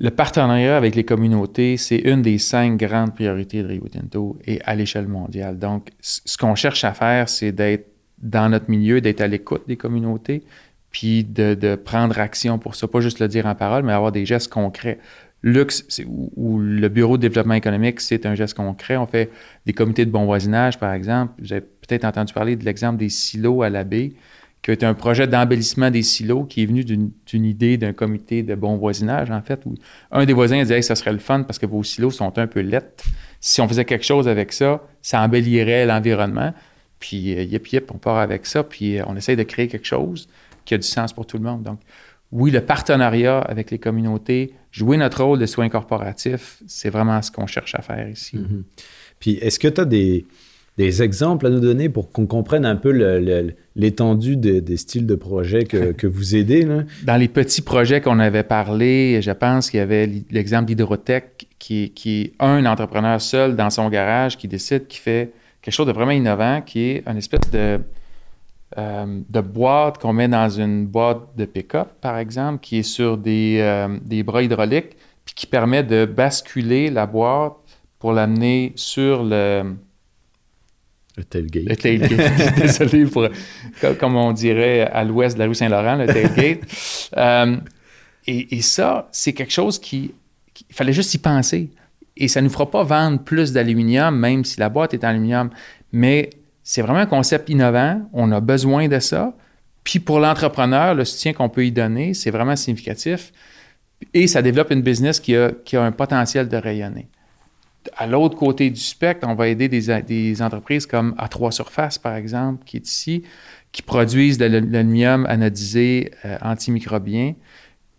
Le partenariat avec les communautés, c'est une des cinq grandes priorités de Rio Tinto et à l'échelle mondiale. Donc, ce qu'on cherche à faire, c'est d'être dans notre milieu, d'être à l'écoute des communautés, puis de, prendre action pour ça. Pas juste le dire en parole, mais avoir des gestes concrets. Lux, ou, ou, le Bureau de développement économique, c'est un geste concret. On fait des comités de bon voisinage, par exemple. Vous avez peut-être entendu parler de l'exemple des silos à la baie qui été un projet d'embellissement des silos qui est venu d'une idée d'un comité de bon voisinage, en fait, où un des voisins dit hey, ça serait le fun parce que vos silos sont un peu lettres. Si on faisait quelque chose avec ça, ça embellirait l'environnement. Puis, euh, yep, yep, on part avec ça, puis euh, on essaye de créer quelque chose qui a du sens pour tout le monde. Donc, oui, le partenariat avec les communautés, jouer notre rôle de soins corporatifs, c'est vraiment ce qu'on cherche à faire ici. Mm -hmm. Puis, est-ce que tu as des des exemples à nous donner pour qu'on comprenne un peu l'étendue des styles de projets que, *laughs* que vous aidez? Là? Dans les petits projets qu'on avait parlé, je pense qu'il y avait l'exemple d'Hydrotech, qui, qui, est un entrepreneur seul dans son garage qui décide, qui fait quelque chose de vraiment innovant, qui est une espèce de, euh, de boîte qu'on met dans une boîte de pick-up, par exemple, qui est sur des, euh, des bras hydrauliques, puis qui permet de basculer la boîte pour l'amener sur le le tailgate. Le tailgate. *laughs* Désolé pour, comme on dirait à l'ouest de la rue Saint-Laurent, le tailgate. *laughs* euh, et, et, ça, c'est quelque chose qui, qui, Il fallait juste y penser. Et ça ne nous fera pas vendre plus d'aluminium, même si la boîte est en aluminium. Mais c'est vraiment un concept innovant. On a besoin de ça. Puis pour l'entrepreneur, le soutien qu'on peut y donner, c'est vraiment significatif. Et ça développe une business qui a, qui a un potentiel de rayonner à l'autre côté du spectre, on va aider des, entreprises comme A3 Surface, par exemple, qui est ici, qui produisent de l'aluminium anodisé euh, antimicrobien,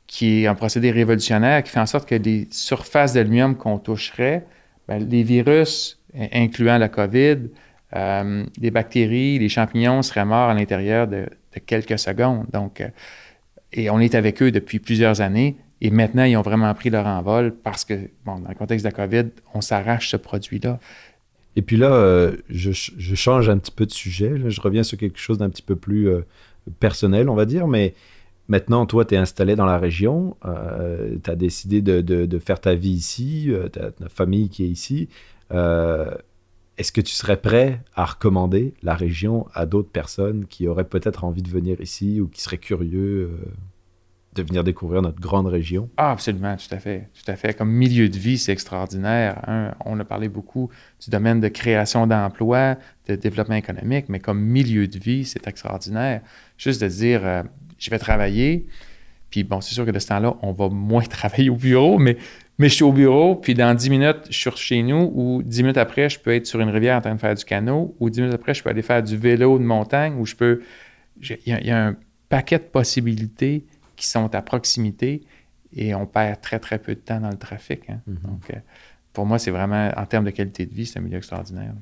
qui est un procédé révolutionnaire qui fait en sorte que les surfaces d'aluminium qu'on toucherait, ben, les virus, incluant la COVID, euh, les bactéries, les champignons seraient morts à l'intérieur de, de, quelques secondes. Donc, euh, Et on est avec eux depuis plusieurs années. Et maintenant, ils ont vraiment pris leur envol parce que, bon, dans le contexte de la COVID, on s'arrache ce produit-là. Et puis là, euh, je, change un petit peu de sujet. je reviens sur quelque chose d'un petit peu plus euh, personnel, on va dire. Mais maintenant, toi, tu es installé dans la région. Euh, tu as décidé de, faire ta vie ici. tu as ta famille qui est ici. Est-ce que tu serais prêt à recommander la région à d'autres personnes qui auraient peut-être envie de venir ici ou qui seraient curieux de venir découvrir notre grande région. Ah, absolument, tout à fait. Tout à fait. Comme milieu de vie, c'est extraordinaire. Hein. On a parlé beaucoup du domaine de création d'emplois, de développement économique, mais comme milieu de vie, c'est extraordinaire. Juste de dire, euh, je vais travailler, puis bon, c'est sûr que de ce temps-là, on va moins *laughs* travailler au bureau, mais, mais je suis au bureau, puis dans 10 minutes, je suis chez nous, ou 10 minutes après, je peux être sur une rivière en train de faire du canot, ou 10 minutes après, je peux aller faire du vélo de montagne, ou je peux... Il y, y, a un paquet de possibilités qui sont à proximité et on perd très, très peu de temps dans le trafic. Hein. Mm-hmm. Donc, euh, pour moi, c'est vraiment, en termes de qualité de vie, c'est un milieu extraordinaire.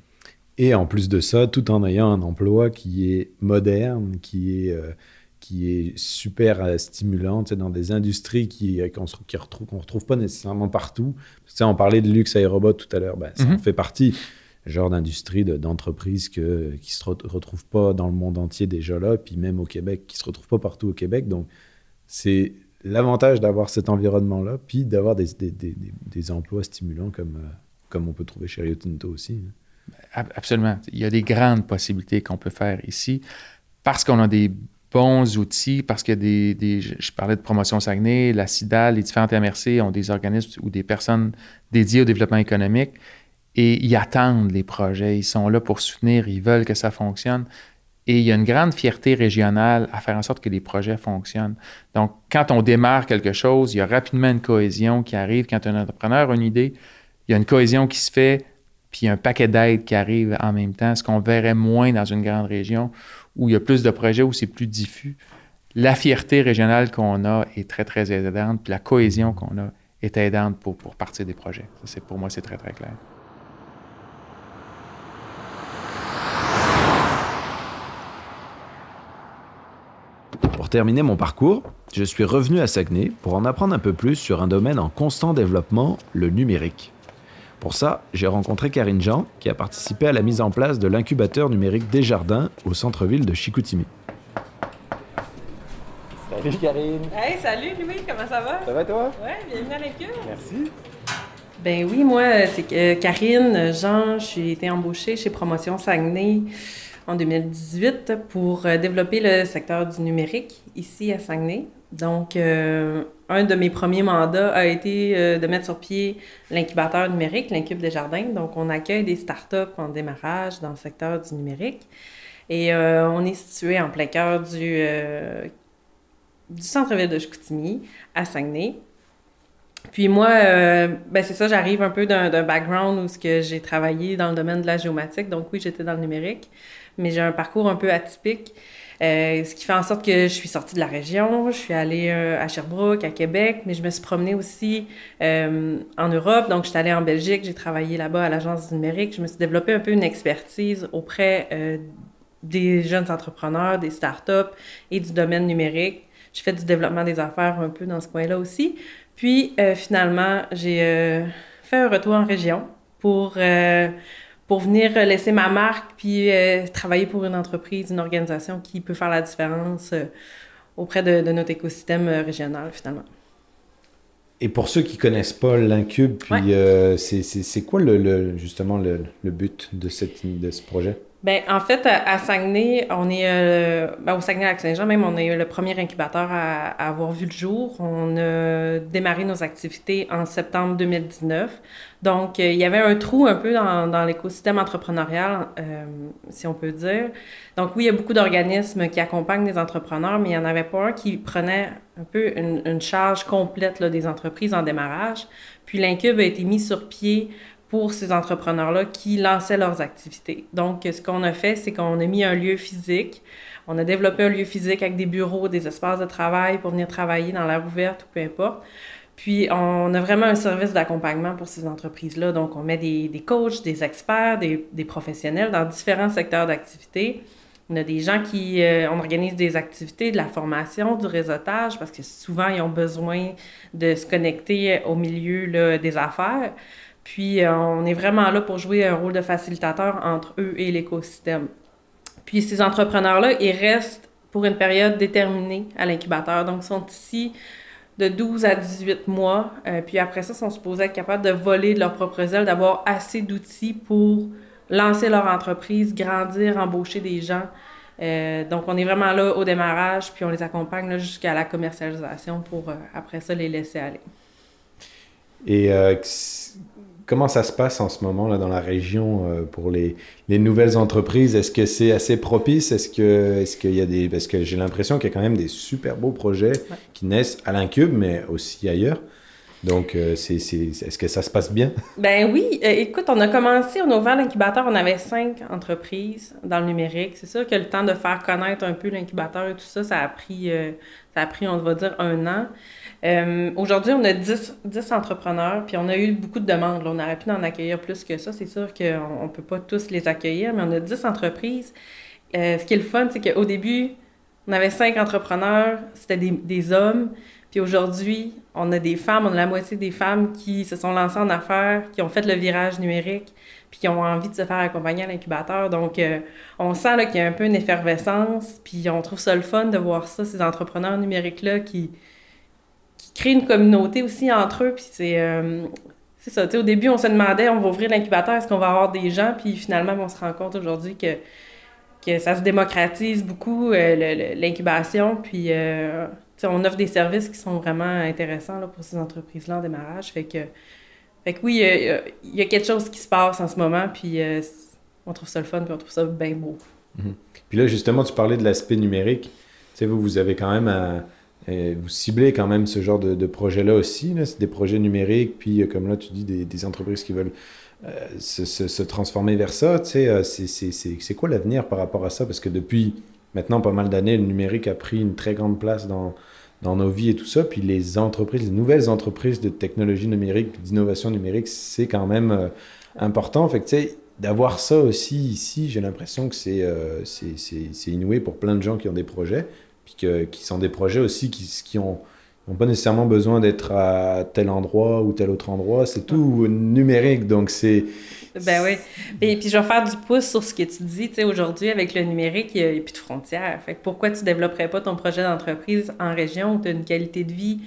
Et en plus de ça, tout en ayant un emploi qui est moderne, qui est, euh, qui est super euh, stimulant, dans des industries qui, qu'on ne retrouve, retrouve pas nécessairement partout. Tu on parlait de luxe aérobot tout à l'heure, ben, ça en mm-hmm. fait partie genre d'industrie, d'entreprise qui ne se retrouvent pas dans le monde entier déjà là, puis même au Québec, qui ne se retrouvent pas partout au Québec. Donc, c'est l'avantage d'avoir cet environnement-là, puis d'avoir des, emplois stimulants comme, euh, comme on peut trouver chez Rio Tinto aussi. Hein. Absolument. Il y a des grandes possibilités qu'on peut faire ici parce qu'on a des bons outils, parce qu'il y a des, Je parlais de promotion Saguenay, la CIDA, les différentes MRC ont des organismes ou des personnes dédiées au développement économique et ils attendent les projets. Ils sont là pour soutenir, ils veulent que ça fonctionne. Et il y a une grande fierté régionale à faire en sorte que les projets fonctionnent. Donc, quand on démarre quelque chose, il y a rapidement une cohésion qui arrive. Quand un entrepreneur a une idée, il y a une cohésion qui se fait, puis un paquet d'aides qui arrive en même temps, ce qu'on verrait moins dans une grande région où il y a plus de projets, où c'est plus diffus. La fierté régionale qu'on a est très, très aidante, puis la cohésion qu'on a est aidante pour, pour partir des projets. Pour moi, c'est très, très clair. Pour terminer mon parcours, je suis revenu à Saguenay pour en apprendre un peu plus sur un domaine en constant développement, le numérique. Pour ça, j'ai rencontré Karine Jean, qui a participé à la mise en place de l'incubateur numérique Desjardins au centre-ville de Chicoutimi. Salut Karine! Hey, salut Louis, comment ça va? Ça va toi? Oui, bienvenue à l'incube. Merci. Ben oui, moi, c'est euh, Karine Jean, j'ai été embauchée chez Promotion Saguenay en 2018 pour euh, développer le secteur du numérique ici à Saguenay. Donc, euh, un de mes premiers mandats a été euh, de mettre sur pied l'incubateur numérique, l'Incube des Jardins. Donc, on accueille des startups en démarrage dans le secteur du numérique. Et on est situé en plein cœur du, centre-ville de Chicoutimi, à Saguenay. Puis moi, ben c'est ça, j'arrive un peu d'un background où j'ai travaillé dans le domaine de la géomatique. Donc oui, j'étais dans le numérique mais j'ai un parcours un peu atypique. Euh, ce qui fait en sorte que je suis sortie de la région, je suis allée euh, à Sherbrooke, à Québec, mais je me suis promenée aussi euh, en Europe. Donc, je suis allée en Belgique, j'ai travaillé là-bas à l'agence numérique. Je me suis développé un peu une expertise auprès des jeunes entrepreneurs, des startups et du domaine numérique. J'ai fait du développement des affaires un peu dans ce coin-là aussi. Puis, finalement, j'ai fait un retour en région pour pour venir laisser ma marque puis euh, travailler pour une entreprise, une organisation qui peut faire la différence euh, auprès de, notre écosystème euh, régional finalement. Et pour ceux qui connaissent pas l'Incube, puis c'est quoi le, justement le, but de, cette, de ce projet? Bien, en fait, à, Saguenay, on est ben, au Saguenay-Lac-Saint-Jean même, on est le premier incubateur à, avoir vu le jour. On a démarré nos activités en septembre 2019. Donc, euh, il y avait un trou un peu dans, dans l'écosystème entrepreneurial, euh, si on peut dire. Donc, oui, il y a beaucoup d'organismes qui accompagnent les entrepreneurs, mais il n'y en avait pas un qui prenait un peu une, une charge complète là, des entreprises en démarrage. Puis, l'Incube a été mis sur pied pour ces entrepreneurs-là qui lançaient leurs activités. Donc, ce qu'on a fait, c'est qu'on a mis un lieu physique. On a développé un lieu physique avec des bureaux, des espaces de travail pour venir travailler dans l'air ouverte ou peu importe. Puis, on a vraiment un service d'accompagnement pour ces entreprises-là. Donc, on met des, des coachs, des experts, des, des, professionnels dans différents secteurs d'activité On a des gens qui... euh, on organise des activités, de la formation, du réseautage, parce que souvent, ils ont besoin de se connecter au milieu là, des affaires. Puis, euh, on est vraiment là pour jouer un rôle de facilitateur entre eux et l'écosystème. Puis, ces entrepreneurs-là, ils restent pour une période déterminée à l'incubateur. Donc, ils sont ici de 12 à 18 mois. Euh, puis après ça, ils sont supposés être capables de voler de leur propre aile, d'avoir assez d'outils pour lancer leur entreprise, grandir, embaucher des gens. Euh, donc, on est vraiment là au démarrage, puis on les accompagne jusqu'à la commercialisation pour après ça les laisser aller. Et comment ça se passe en ce moment là dans la région euh, pour les, les nouvelles entreprises? Est-ce que c'est assez propice? Est-ce que est-ce qu'il y a des parce que j'ai l'impression qu'il y a quand même des super beaux projets Ouais. qui naissent à l'incube, mais aussi ailleurs. Donc, euh, c'est, c'est, est-ce que ça se passe bien? *laughs* Ben oui, euh, écoute, on a commencé, on a ouvert l'incubateur, on avait cinq entreprises dans le numérique. C'est sûr que le temps de faire connaître un peu l'incubateur et tout ça, ça a pris, ça a pris, on va dire, un an. Euh, Aujourd'hui, on a 10, 10 entrepreneurs, puis on a eu beaucoup de demandes. On aurait pu en accueillir plus que ça. C'est sûr qu'on ne peut pas tous les accueillir, mais on a 10 entreprises. Euh, ce qui est le fun, c'est qu'au début, on avait cinq entrepreneurs, c'était des, hommes. Puis aujourd'hui, on a des femmes, on a la moitié des femmes qui se sont lancées en affaires, qui ont fait le virage numérique, puis qui ont envie de se faire accompagner à l'incubateur. Donc, euh, on sent qu'il y a un peu une effervescence, puis on trouve ça le fun de voir ça, ces entrepreneurs numériques-là qui créent une communauté aussi entre eux. Puis c'est euh, c'est ça. Au début, on se demandait, on va ouvrir l'incubateur, est-ce qu'on va avoir des gens? Puis finalement, on se rend compte aujourd'hui que, que ça se démocratise beaucoup, euh, l'incubation. Puis euh, on offre des services qui sont vraiment intéressants là, pour ces entreprises-là en démarrage. Fait que, fait que oui, il y a- quelque chose qui se passe en ce moment, puis on trouve ça le fun, puis on trouve ça bien beau. Puis là, justement, tu parlais de l'aspect numérique. Tu sais, vous, vous avez quand même un- vous ciblez quand même ce genre de, projet-là aussi. des projets numériques, puis euh, comme là, tu dis, des, entreprises qui veulent euh, se, transformer vers ça. Euh, c'est- c'est c'est- quoi l'avenir par rapport à ça? Parce que depuis maintenant pas mal d'années, le numérique a pris une très grande place dans, dans nos vies et tout ça. Puis les entreprises, les nouvelles entreprises de technologie numérique, d'innovation numérique, c'est quand même euh, important. Fait d'avoir ça aussi ici, j'ai l'impression que c'est euh, c'est- c'est- c'est inouï pour plein de gens qui ont des projets, puis que, qui sont des projets aussi qui, ont n'ont pas nécessairement besoin d'être à tel endroit ou tel autre endroit. C'est tout numérique, donc c'est... Ben oui. Et puis je vais faire du pouce sur ce que tu dis. Tu sais, aujourd'hui, avec le numérique, il n'y a, plus de frontières. Fait pourquoi tu ne développerais pas ton projet d'entreprise en région où tu as une qualité de vie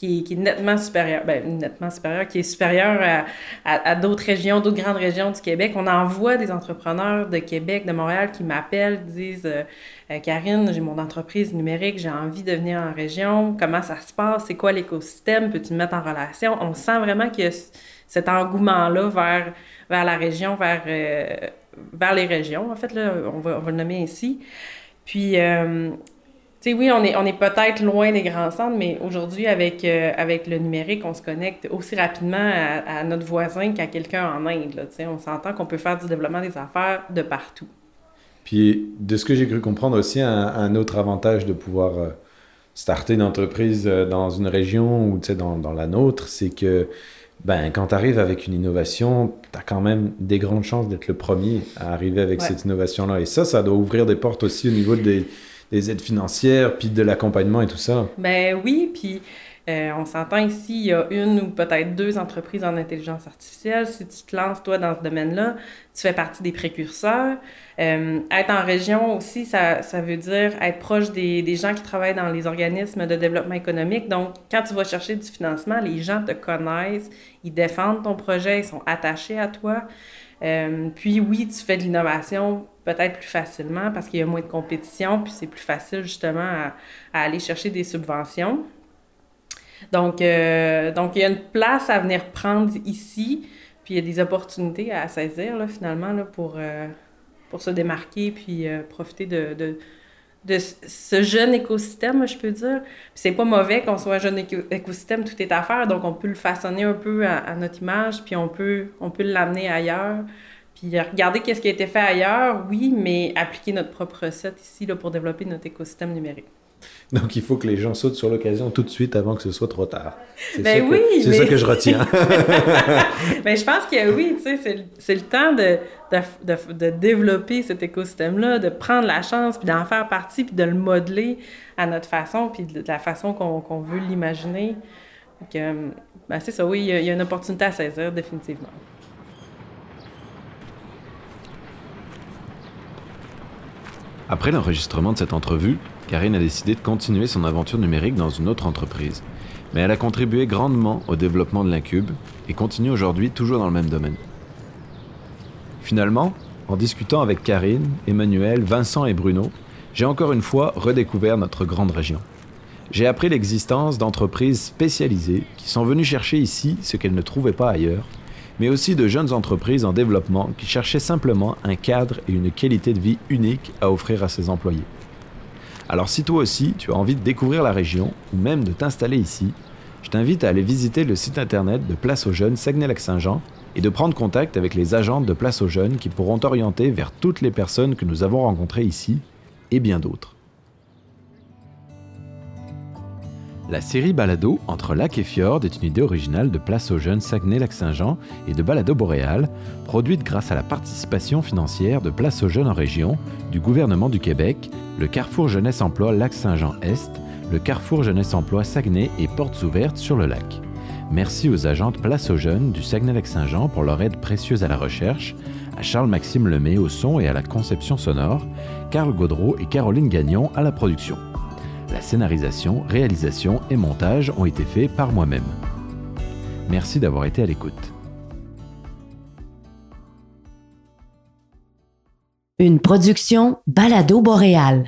qui est, nettement supérieure, ben, nettement supérieure, qui est supérieure à, d'autres régions, d'autres grandes régions du Québec. On en voit des entrepreneurs de Québec, de Montréal qui m'appellent, disent euh, Karine, j'ai mon entreprise numérique, j'ai envie de venir en région. Comment ça se passe? C'est quoi l'écosystème? Peux-tu me mettre en relation? On sent vraiment qu'il y a cet engouement-là vers, vers la région, vers, euh, vers les régions. En fait, là, on va, on va le nommer ainsi. Puis, euh, sais, oui, on est, on est peut-être loin des grands centres, mais aujourd'hui, avec, euh, avec le numérique, on se connecte aussi rapidement à, à notre voisin qu'à quelqu'un en Inde. Là, on s'entend qu'on peut faire du développement des affaires de partout. Puis, de ce que j'ai cru comprendre aussi, un, un autre avantage de pouvoir euh, starter une entreprise euh, dans une région ou dans, dans la nôtre, c'est que ben, quand tu arrives avec une innovation, tu as quand même des grandes chances d'être le premier à arriver avec Ouais. cette innovation-là. Et ça, ça doit ouvrir des portes aussi au niveau des, des aides financières, puis de l'accompagnement et tout ça. Ben oui, puis euh, on s'entend ici, il y a une ou peut-être deux entreprises en intelligence artificielle. Si tu te lances, toi, dans ce domaine-là, tu fais partie des précurseurs. Euh, être en région aussi, ça, ça veut dire être proche des, des gens qui travaillent dans les organismes de développement économique. Donc, quand tu vas chercher du financement, les gens te connaissent, ils défendent ton projet, ils sont attachés à toi. Euh, puis oui, tu fais de l'innovation peut-être plus facilement parce qu'il y a moins de compétition, puis c'est plus facile justement à, aller chercher des subventions. Donc, euh, donc, il y a une place à venir prendre ici, puis il y a des opportunités à saisir là, finalement là, pour, euh, pour se démarquer, puis profiter de, de ce jeune écosystème, je peux dire. C'est pas mauvais qu'on soit un jeune éco- écosystème, tout est à faire, donc on peut le façonner un peu à, à notre image, puis on peut, on peut l'amener ailleurs. Puis regarder qu'est-ce qui a été fait ailleurs, oui, mais appliquer notre propre recette ici là, pour développer notre écosystème numérique. *laughs* Donc il faut que les gens sautent sur l'occasion tout de suite avant que ce soit trop tard. C'est Ben ça, que- oui, c'est mais- ça que je retiens. *laughs* *laughs* Ben, je pense que oui, tu sais, c'est le- temps de, de, de- de développer cet écosystème-là, de prendre la chance, puis d'en faire partie, puis de le modeler à notre façon, puis de la façon qu'on qu'on veut l'imaginer. Donc, euh, ben, c'est ça, oui, il y, a, il y a une opportunité à saisir, définitivement. Après l'enregistrement de cette entrevue, Karine a décidé de continuer son aventure numérique dans une autre entreprise. Mais elle a contribué grandement au développement de l'Incube et continue aujourd'hui toujours dans le même domaine. Finalement, en discutant avec Karine, Emmanuel, Vincent et Bruno, j'ai encore une fois redécouvert notre grande région. J'ai appris l'existence d'entreprises spécialisées qui sont venues chercher ici ce qu'elles ne trouvaient pas ailleurs, mais aussi de jeunes entreprises en développement qui cherchaient simplement un cadre et une qualité de vie unique à offrir à ses employés. Alors si toi aussi tu as envie de découvrir la région ou même de t'installer ici, je t'invite à aller visiter le site internet de Place aux Jeunes Saguenay-Lac-Saint-Jean et de prendre contact avec les agentes de Place aux Jeunes qui pourront t'orienter vers toutes les personnes que nous avons rencontrées ici et bien d'autres. La série Balado entre lac et fjord est une idée originale de Place aux Jeunes Saguenay-Lac-Saint-Jean et de Balado Boréal, produite grâce à la participation financière de Place aux Jeunes en région, du gouvernement du Québec, le Carrefour Jeunesse Emploi Lac-Saint-Jean-Est, le Carrefour Jeunesse Emploi Saguenay et Portes Ouvertes sur le lac. Merci aux agentes Place aux Jeunes du Saguenay-Lac-Saint-Jean pour leur aide précieuse à la recherche, à Charles-Maxime Lemay au son et à la conception sonore, Carl Gaudreau et Caroline Gagnon à la production. La scénarisation, réalisation et montage ont été faits par moi-même. Merci d'avoir été à l'écoute. Une production Balado Boréal.